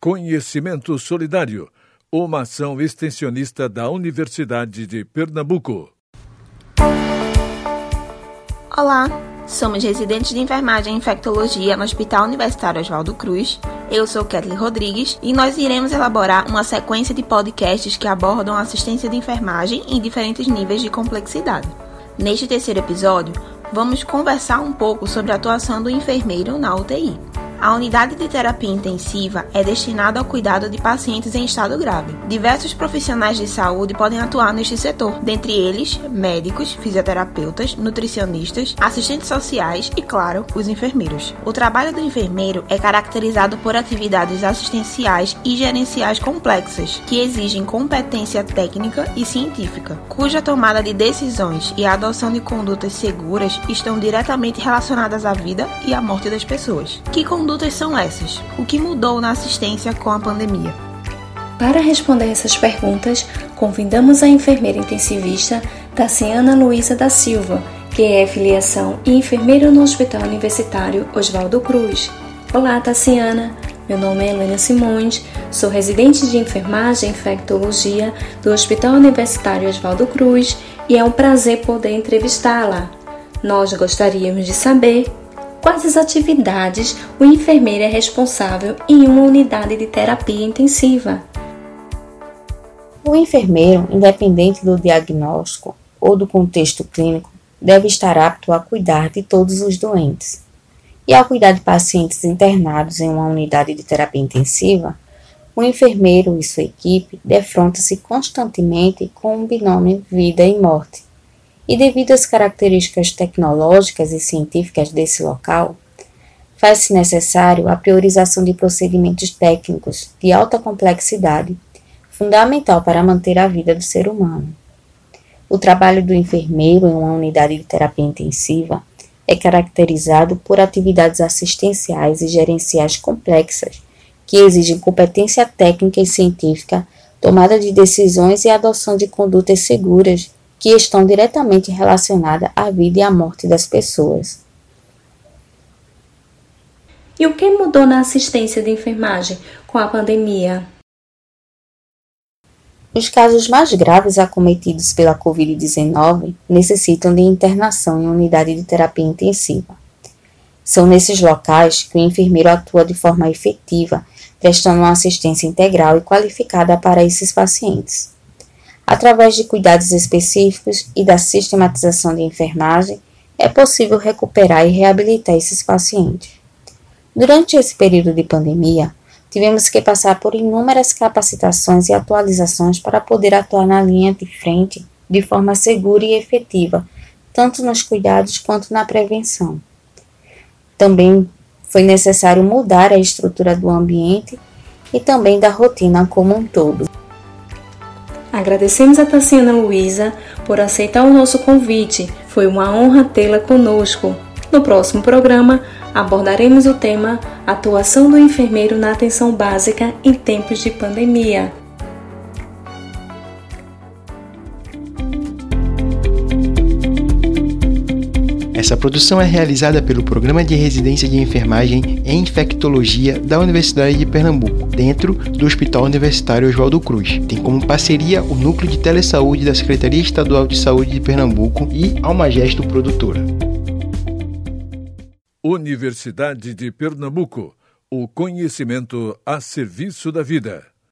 Conhecimento Solidário, uma ação extensionista da Universidade de Pernambuco. Olá, somos residentes de enfermagem e infectologia no Hospital Universitário Oswaldo Cruz. Eu sou Kathleen Rodrigues e nós iremos elaborar uma sequência de podcasts que abordam a assistência de enfermagem em diferentes níveis de complexidade. Neste terceiro episódio, vamos conversar um pouco sobre a atuação do enfermeiro na UTI. A unidade de terapia intensiva é destinada ao cuidado de pacientes em estado grave. Diversos profissionais de saúde podem atuar neste setor, dentre eles médicos, fisioterapeutas, nutricionistas, assistentes sociais e, claro, os enfermeiros. O trabalho do enfermeiro é caracterizado por atividades assistenciais e gerenciais complexas, que exigem competência técnica e científica, cuja tomada de decisões e a adoção de condutas seguras estão diretamente relacionadas à vida e à morte das pessoas. Que condutas são essas? O que mudou na assistência com a pandemia? Para responder essas perguntas, convidamos a enfermeira intensivista Tassiana Luiza da Silva, que é filiação e enfermeira no Hospital Universitário Oswaldo Cruz. Olá, Tassiana! Meu nome é Helena Simões, sou residente de enfermagem e infectologia do Hospital Universitário Oswaldo Cruz e é um prazer poder entrevistá-la. Nós gostaríamos de saber Quais as atividades o enfermeiro é responsável em uma unidade de terapia intensiva? O enfermeiro, independente do diagnóstico ou do contexto clínico, deve estar apto a cuidar de todos os doentes. E ao cuidar de pacientes internados em uma unidade de terapia intensiva, o enfermeiro e sua equipe defrontam-se constantemente com um binômio vida e morte e devido às características tecnológicas e científicas desse local, faz-se necessário a priorização de procedimentos técnicos de alta complexidade, fundamental para manter a vida do ser humano. O trabalho do enfermeiro em uma unidade de terapia intensiva é caracterizado por atividades assistenciais e gerenciais complexas, que exigem competência técnica e científica, tomada de decisões e adoção de condutas seguras que estão diretamente relacionadas à vida e à morte das pessoas. E o que mudou na assistência de enfermagem com a pandemia? Os casos mais graves acometidos pela Covid-19 necessitam de internação em unidade de terapia intensiva. São nesses locais que o enfermeiro atua de forma efetiva, prestando uma assistência integral e qualificada para esses pacientes. Através de cuidados específicos e da sistematização de enfermagem, é possível recuperar e reabilitar esses pacientes. Durante esse período de pandemia, tivemos que passar por inúmeras capacitações e atualizações para poder atuar na linha de frente de forma segura e efetiva, tanto nos cuidados quanto na prevenção. Também foi necessário mudar a estrutura do ambiente e também da rotina como um todo. Agradecemos a Tassiana Luiza por aceitar o nosso convite. Foi uma honra tê-la conosco. No próximo programa, abordaremos o tema Atuação do enfermeiro na atenção básica em tempos de pandemia. Essa produção é realizada pelo Programa de Residência de Enfermagem em Infectologia da Universidade de Pernambuco, dentro do Hospital Universitário Oswaldo Cruz. Tem como parceria o Núcleo de Telesaúde da Secretaria Estadual de Saúde de Pernambuco e Almagesto Produtora. Universidade de Pernambuco. O conhecimento a serviço da vida.